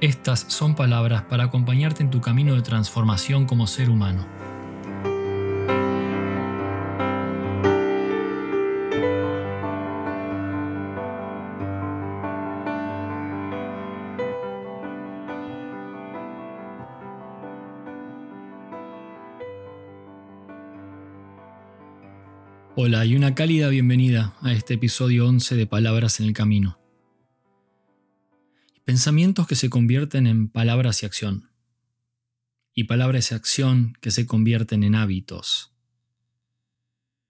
estas son palabras para acompañarte en tu camino de transformación como ser humano. Hola y una cálida bienvenida a este episodio 11 de Palabras en el Camino. Pensamientos que se convierten en palabras y acción. Y palabras y acción que se convierten en hábitos.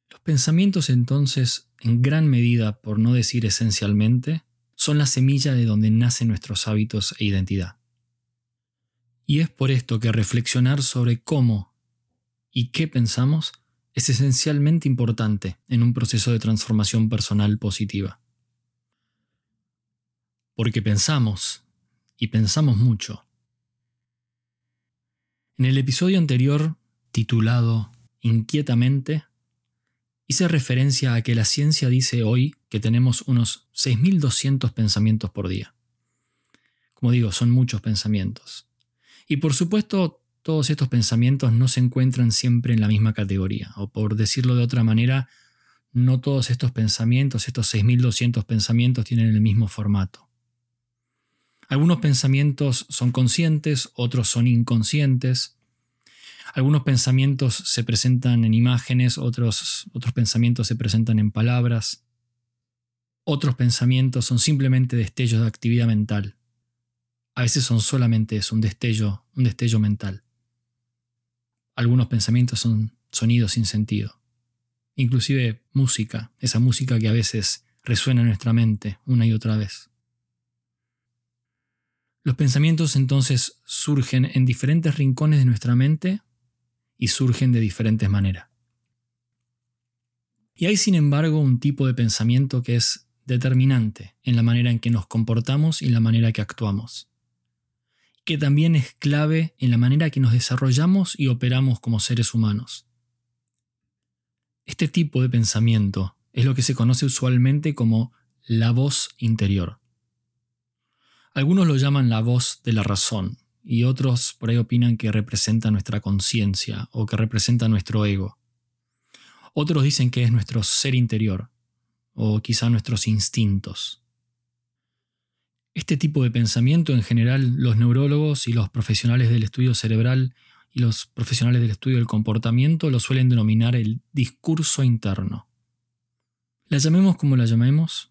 Los pensamientos entonces, en gran medida, por no decir esencialmente, son la semilla de donde nacen nuestros hábitos e identidad. Y es por esto que reflexionar sobre cómo y qué pensamos es esencialmente importante en un proceso de transformación personal positiva porque pensamos, y pensamos mucho. En el episodio anterior, titulado Inquietamente, hice referencia a que la ciencia dice hoy que tenemos unos 6.200 pensamientos por día. Como digo, son muchos pensamientos. Y por supuesto, todos estos pensamientos no se encuentran siempre en la misma categoría, o por decirlo de otra manera, no todos estos pensamientos, estos 6.200 pensamientos tienen el mismo formato. Algunos pensamientos son conscientes, otros son inconscientes. Algunos pensamientos se presentan en imágenes, otros, otros pensamientos se presentan en palabras. Otros pensamientos son simplemente destellos de actividad mental. A veces son solamente eso, un destello, un destello mental. Algunos pensamientos son sonidos sin sentido. Inclusive música, esa música que a veces resuena en nuestra mente una y otra vez. Los pensamientos entonces surgen en diferentes rincones de nuestra mente y surgen de diferentes maneras. Y hay sin embargo un tipo de pensamiento que es determinante en la manera en que nos comportamos y en la manera que actuamos, que también es clave en la manera que nos desarrollamos y operamos como seres humanos. Este tipo de pensamiento es lo que se conoce usualmente como la voz interior. Algunos lo llaman la voz de la razón y otros por ahí opinan que representa nuestra conciencia o que representa nuestro ego. Otros dicen que es nuestro ser interior o quizá nuestros instintos. Este tipo de pensamiento en general los neurólogos y los profesionales del estudio cerebral y los profesionales del estudio del comportamiento lo suelen denominar el discurso interno. La llamemos como la llamemos,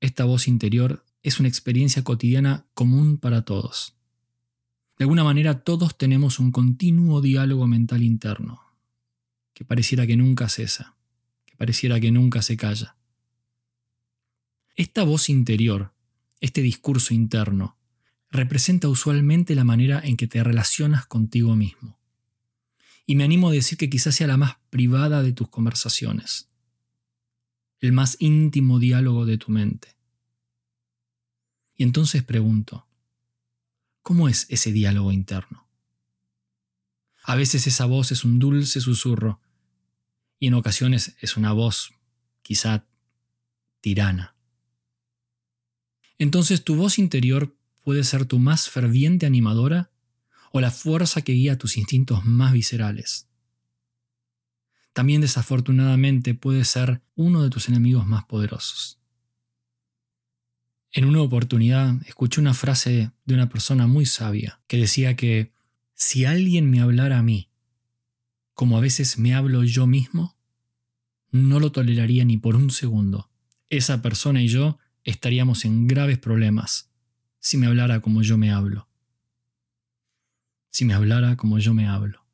esta voz interior es una experiencia cotidiana común para todos. De alguna manera todos tenemos un continuo diálogo mental interno, que pareciera que nunca cesa, que pareciera que nunca se calla. Esta voz interior, este discurso interno, representa usualmente la manera en que te relacionas contigo mismo. Y me animo a decir que quizás sea la más privada de tus conversaciones, el más íntimo diálogo de tu mente. Y entonces pregunto, ¿cómo es ese diálogo interno? A veces esa voz es un dulce susurro y en ocasiones es una voz quizá tirana. Entonces tu voz interior puede ser tu más ferviente animadora o la fuerza que guía tus instintos más viscerales. También desafortunadamente puede ser uno de tus enemigos más poderosos. En una oportunidad escuché una frase de una persona muy sabia que decía que si alguien me hablara a mí, como a veces me hablo yo mismo, no lo toleraría ni por un segundo. Esa persona y yo estaríamos en graves problemas si me hablara como yo me hablo. Si me hablara como yo me hablo.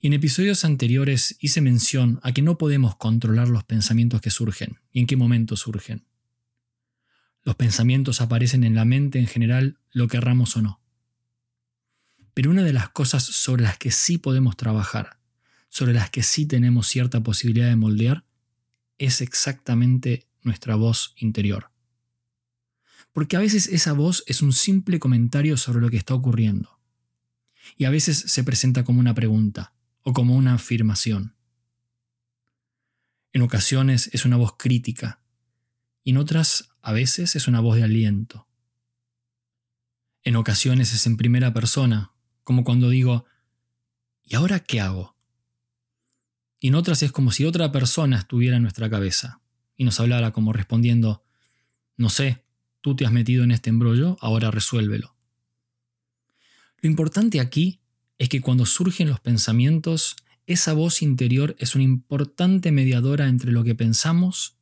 Y en episodios anteriores hice mención a que no podemos controlar los pensamientos que surgen y en qué momento surgen. Los pensamientos aparecen en la mente en general, lo querramos o no. Pero una de las cosas sobre las que sí podemos trabajar, sobre las que sí tenemos cierta posibilidad de moldear, es exactamente nuestra voz interior. Porque a veces esa voz es un simple comentario sobre lo que está ocurriendo. Y a veces se presenta como una pregunta o como una afirmación. En ocasiones es una voz crítica y en otras a veces es una voz de aliento. En ocasiones es en primera persona, como cuando digo, ¿y ahora qué hago? Y en otras es como si otra persona estuviera en nuestra cabeza y nos hablara como respondiendo, no sé, Tú te has metido en este embrollo, ahora resuélvelo. Lo importante aquí es que cuando surgen los pensamientos, esa voz interior es una importante mediadora entre lo que pensamos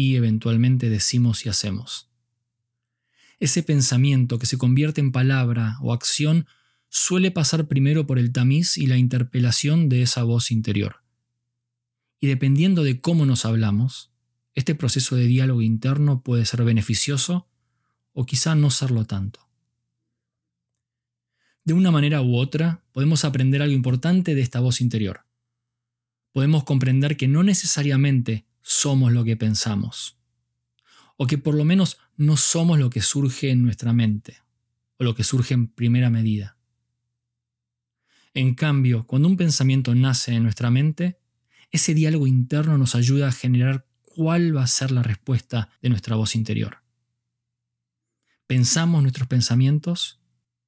y eventualmente decimos y hacemos. Ese pensamiento que se convierte en palabra o acción suele pasar primero por el tamiz y la interpelación de esa voz interior. Y dependiendo de cómo nos hablamos, este proceso de diálogo interno puede ser beneficioso o quizá no serlo tanto. De una manera u otra, podemos aprender algo importante de esta voz interior. Podemos comprender que no necesariamente somos lo que pensamos, o que por lo menos no somos lo que surge en nuestra mente, o lo que surge en primera medida. En cambio, cuando un pensamiento nace en nuestra mente, ese diálogo interno nos ayuda a generar cuál va a ser la respuesta de nuestra voz interior. Pensamos nuestros pensamientos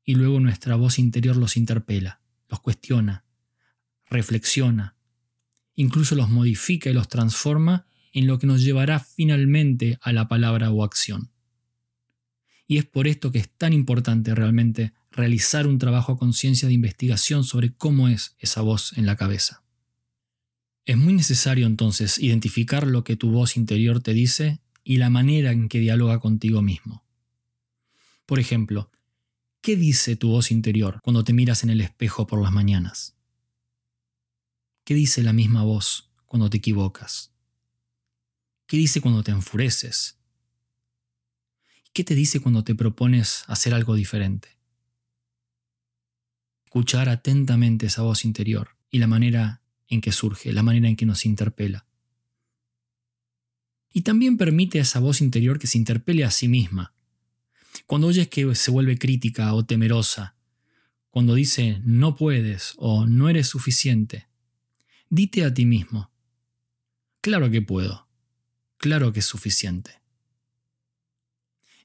y luego nuestra voz interior los interpela, los cuestiona, reflexiona, incluso los modifica y los transforma en lo que nos llevará finalmente a la palabra o acción. Y es por esto que es tan importante realmente realizar un trabajo a conciencia de investigación sobre cómo es esa voz en la cabeza. Es muy necesario entonces identificar lo que tu voz interior te dice y la manera en que dialoga contigo mismo. Por ejemplo, ¿qué dice tu voz interior cuando te miras en el espejo por las mañanas? ¿Qué dice la misma voz cuando te equivocas? ¿Qué dice cuando te enfureces? ¿Qué te dice cuando te propones hacer algo diferente? Escuchar atentamente esa voz interior y la manera en que surge, la manera en que nos interpela. Y también permite a esa voz interior que se interpele a sí misma. Cuando oyes que se vuelve crítica o temerosa, cuando dice no puedes o no eres suficiente, dite a ti mismo, claro que puedo, claro que es suficiente.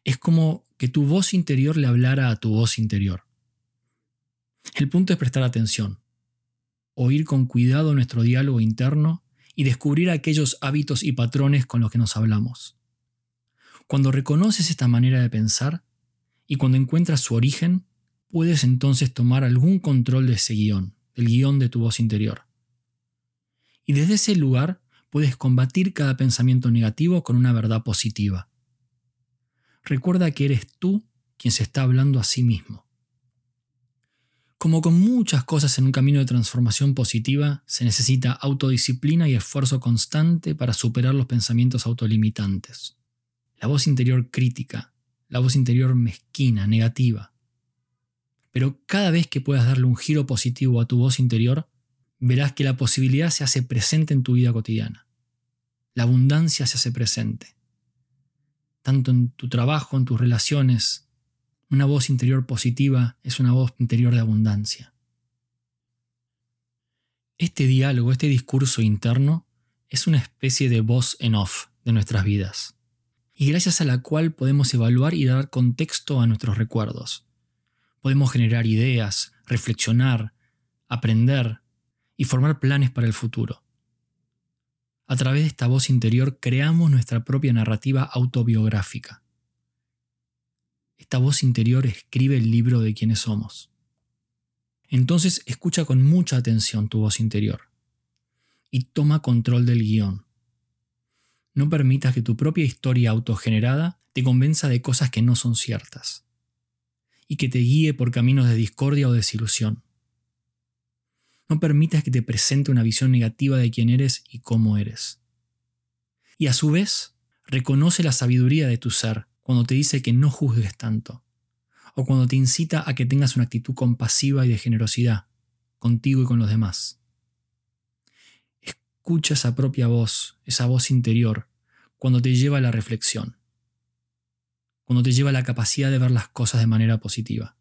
Es como que tu voz interior le hablara a tu voz interior. El punto es prestar atención, oír con cuidado nuestro diálogo interno y descubrir aquellos hábitos y patrones con los que nos hablamos. Cuando reconoces esta manera de pensar y cuando encuentras su origen, puedes entonces tomar algún control de ese guion, del guion de tu voz interior. Y desde ese lugar puedes combatir cada pensamiento negativo con una verdad positiva. Recuerda que eres tú quien se está hablando a sí mismo. Como con muchas cosas en un camino de transformación positiva, se necesita autodisciplina y esfuerzo constante para superar los pensamientos autolimitantes. La voz interior crítica, la voz interior mezquina, negativa. Pero cada vez que puedas darle un giro positivo a tu voz interior, verás que la posibilidad se hace presente en tu vida cotidiana. La abundancia se hace presente. Tanto en tu trabajo, en tus relaciones, una voz interior positiva es una voz interior de abundancia. Este diálogo, este discurso interno, es una especie de voz en off de nuestras vidas, y gracias a la cual podemos evaluar y dar contexto a nuestros recuerdos. Podemos generar ideas, reflexionar, aprender y formar planes para el futuro. A través de esta voz interior creamos nuestra propia narrativa autobiográfica. Esta voz interior escribe el libro de quienes somos. Entonces escucha con mucha atención tu voz interior y toma control del guion. No permitas que tu propia historia autogenerada te convenza de cosas que no son ciertas y que te guíe por caminos de discordia o desilusión. No permitas que te presente una visión negativa de quién eres y cómo eres. Y a su vez, reconoce la sabiduría de tu ser cuando te dice que no juzgues tanto, o cuando te incita a que tengas una actitud compasiva y de generosidad contigo y con los demás. Escucha esa propia voz, esa voz interior, cuando te lleva a la reflexión, cuando te lleva a la capacidad de ver las cosas de manera positiva.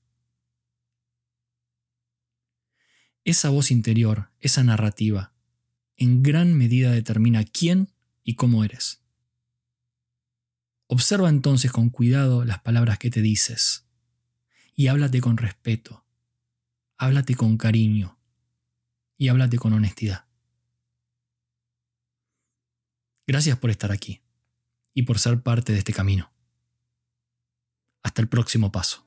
Esa voz interior, esa narrativa, en gran medida determina quién y cómo eres. Observa entonces con cuidado las palabras que te dices y háblate con respeto, háblate con cariño y háblate con honestidad. Gracias por estar aquí y por ser parte de este camino. Hasta el próximo paso.